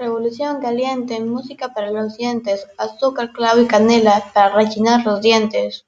Revolución caliente, música para los dientes, azúcar, clavo y canela para rechinar los dientes.